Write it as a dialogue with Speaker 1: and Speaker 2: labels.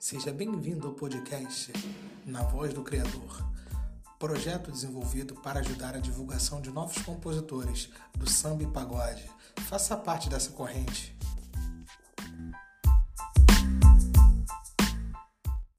Speaker 1: Seja bem-vindo ao podcast Na Voz do Criador, projeto desenvolvido para ajudar a divulgação de novos compositores do samba e pagode. Faça parte dessa corrente.